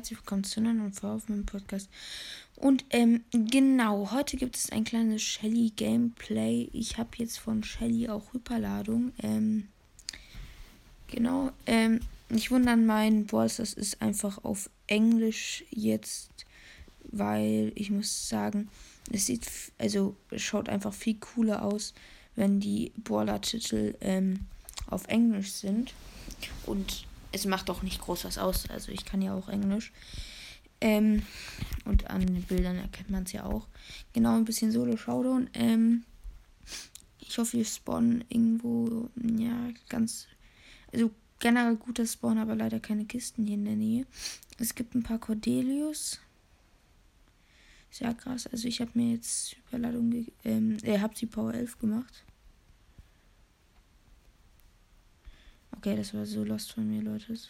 herzlich willkommen zu einer neuen Folge auf meinem Podcast. Und ähm, genau, heute gibt es ein kleines Shelly Gameplay. Ich habe jetzt von Shelly auch Hyperladung. Ähm, genau, ähm, nicht wundern, mein Voice, das ist einfach auf Englisch jetzt, weil ich muss sagen, es sieht, also es schaut einfach viel cooler aus, wenn die Baller-Titel ähm, auf Englisch sind. Und es macht auch nicht groß was aus. Also ich kann ja auch Englisch. Ähm, und an den Bildern erkennt man es ja auch. Genau, ein bisschen Solo Showdown. Ähm, ich hoffe, wir spawnen irgendwo, ja, ganz, also generell guter Spawn, aber leider keine Kisten hier in der Nähe. Es gibt ein paar Cordelius. Sehr krass. Also ich habe mir jetzt Überladung, ähm, ihr habt die Power 11 gemacht. Okay, das war so lost von mir, Leute. Ist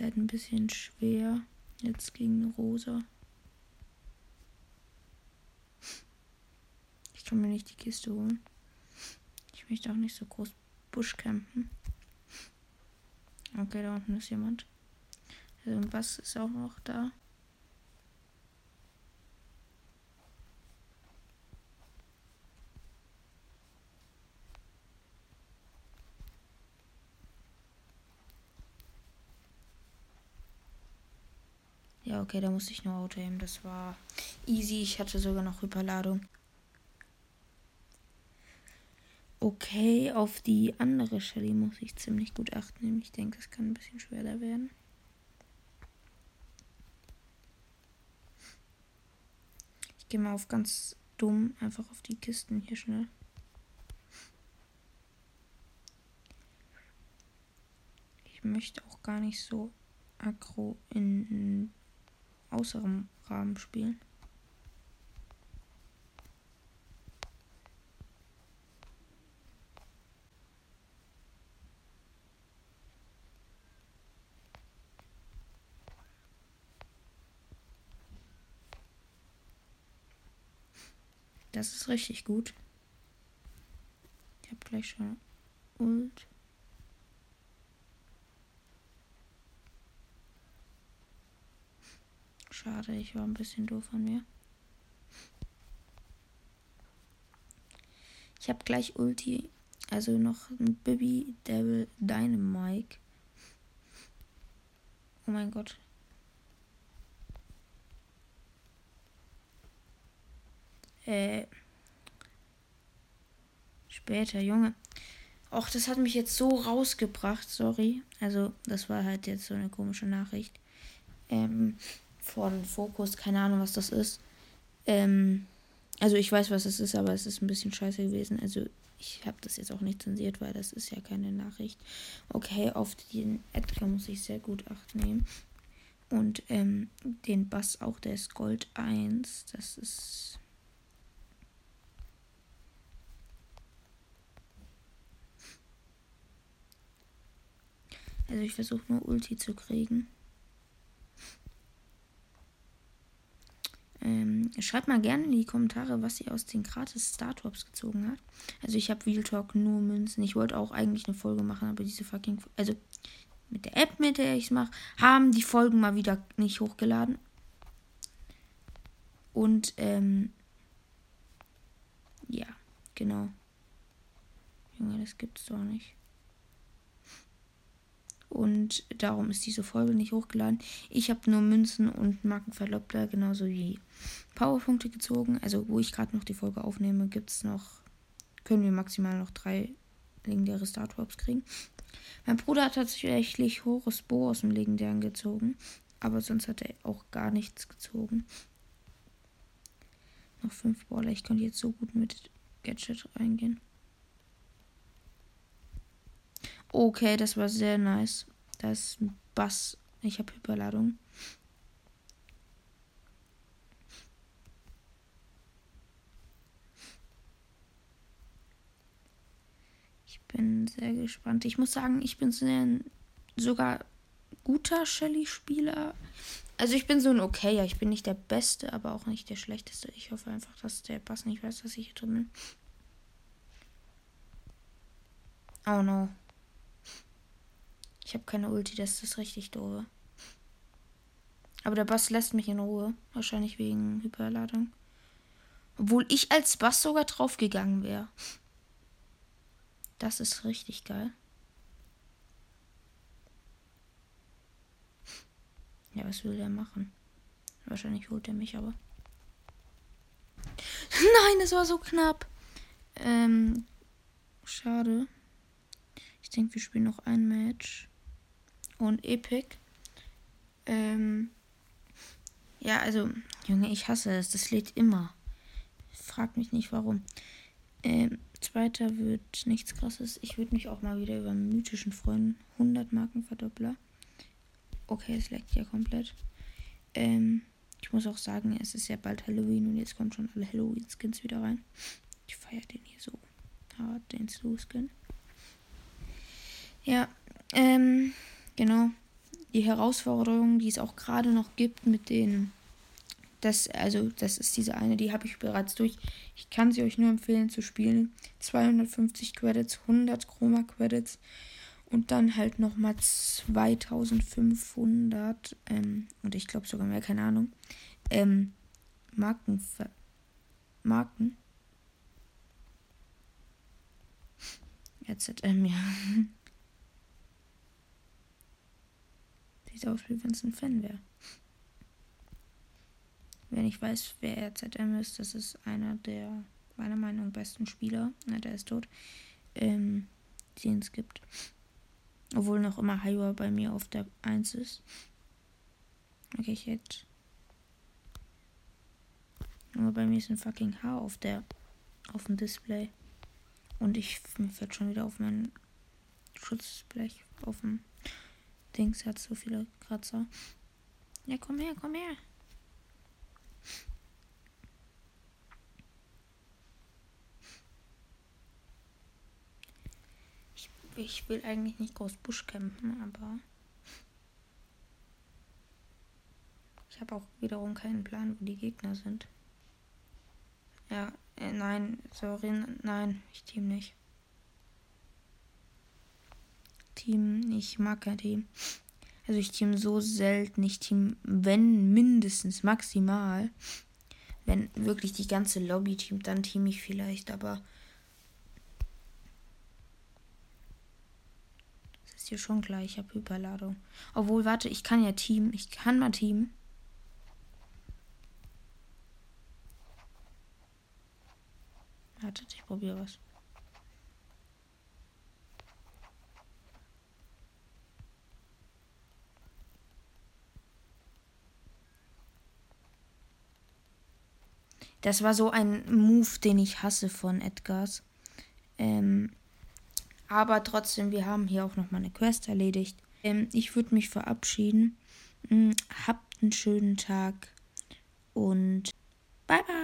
halt ein bisschen schwer jetzt gegen Rosa. Ich kann mir nicht die Kiste holen. Ich möchte auch nicht so groß Busch campen. Okay, da unten ist jemand. Ein Bass ist auch noch da. Ja, okay, da musste ich nur Auto nehmen. Das war easy. Ich hatte sogar noch Überladung. Okay, auf die andere Shelly muss ich ziemlich gut achten. Ich denke, es kann ein bisschen schwerer werden. Ich gehe mal auf ganz dumm, einfach auf die Kisten hier schnell. Ich möchte auch gar nicht so aggro in außerem Rahmen spielen. Das ist richtig gut. Ich habe gleich schon Ult. Schade, ich war ein bisschen doof von mir. Ich habe gleich Ulti, also noch ein Bibi Devil Dynamite. Oh mein Gott, Äh, später, Junge. Och, das hat mich jetzt so rausgebracht, sorry. Also, das war halt jetzt so eine komische Nachricht. Ähm, von Fokus, keine Ahnung, was das ist. Ähm, also ich weiß, was es ist, aber es ist ein bisschen scheiße gewesen. Also ich habe das jetzt auch nicht zensiert, weil das ist ja keine Nachricht. Okay, auf den Edgar muss ich sehr gut acht nehmen. Und ähm, den Bass auch, der ist Gold 1. Das ist Also ich versuche nur Ulti zu kriegen. Ähm, schreibt mal gerne in die Kommentare, was ihr aus den gratis Startups gezogen habt. Also ich habe Real Talk nur Münzen. Ich wollte auch eigentlich eine Folge machen, aber diese fucking... Also mit der App, mit der ich es mache, haben die Folgen mal wieder nicht hochgeladen. Und ähm... Ja, genau. Junge, das gibt's doch nicht. Und darum ist diese Folge nicht hochgeladen. Ich habe nur Münzen und Markenverlobter genauso wie Powerpunkte gezogen. Also wo ich gerade noch die Folge aufnehme, gibt es noch, können wir maximal noch drei legendäre Startups kriegen. Mein Bruder hat tatsächlich Horus Bo aus dem legendären gezogen. Aber sonst hat er auch gar nichts gezogen. Noch fünf Baller. Ich könnte jetzt so gut mit Gadget reingehen. Okay, das war sehr nice. Da ist ein Bass. Ich habe Hyperladung. Ich bin sehr gespannt. Ich muss sagen, ich bin sehr sogar guter Shelly-Spieler. Also ich bin so ein Okayer. Ich bin nicht der Beste, aber auch nicht der Schlechteste. Ich hoffe einfach, dass der Bass nicht weiß, dass ich hier drin bin. Oh no. Ich habe keine Ulti, das ist das richtig doofe. Aber der Bass lässt mich in Ruhe. Wahrscheinlich wegen Hyperladung. Obwohl ich als Bass sogar draufgegangen wäre. Das ist richtig geil. Ja, was will der machen? Wahrscheinlich holt er mich aber. Nein, es war so knapp. Ähm, schade. Ich denke, wir spielen noch ein Match. Und Epic. Ähm, ja, also, Junge, ich hasse es. Das lädt immer. Frag mich nicht warum. Ähm, zweiter wird nichts krasses. Ich würde mich auch mal wieder über einen mythischen freuen. 100 Marken Verdoppler. Okay, es leckt ja komplett. Ähm, ich muss auch sagen, es ist ja bald Halloween und jetzt kommen schon alle Halloween-Skins wieder rein. Ich feiere den hier so hart, den Slow-Skin. Ja, ähm, genau. Die Herausforderung, die es auch gerade noch gibt mit den. Das, also, das ist diese eine, die habe ich bereits durch. Ich kann sie euch nur empfehlen zu spielen. 250 Credits, 100 Chroma Credits und dann halt nochmal 2500, ähm, und ich glaube sogar mehr, keine Ahnung, ähm, Marken. Marken. RZM, ja. Sieht aus, wie wenn es ein Fan wäre. Wenn ich weiß, wer RZM ist, das ist einer der, meiner Meinung nach, besten Spieler. Na, der ist tot. Ähm, den es gibt. Obwohl noch immer Haiwa bei mir auf der 1 ist. Okay, ich hätte. Aber bei mir ist ein fucking Haar auf der auf dem Display. Und ich mir fällt schon wieder auf mein Schutzblech auf dem Dings hat so viele Kratzer. Ja, komm her, komm her. Ich will eigentlich nicht groß Busch campen, aber ich habe auch wiederum keinen Plan, wo die Gegner sind. Ja, äh, nein, sorry, nein, ich team nicht. Team, ich mag kein Team. Also ich team so selten, ich team, wenn mindestens maximal, wenn wirklich die ganze Lobby teamt, dann team ich vielleicht, aber dir schon klar, ich habe Hyperladung. Obwohl, warte, ich kann ja Team. Ich kann mal Team. Wartet, ich probiere was. Das war so ein Move, den ich hasse von Edgars. Ähm, aber trotzdem, wir haben hier auch noch mal eine Quest erledigt. Ähm, ich würde mich verabschieden. Ähm, habt einen schönen Tag und bye bye.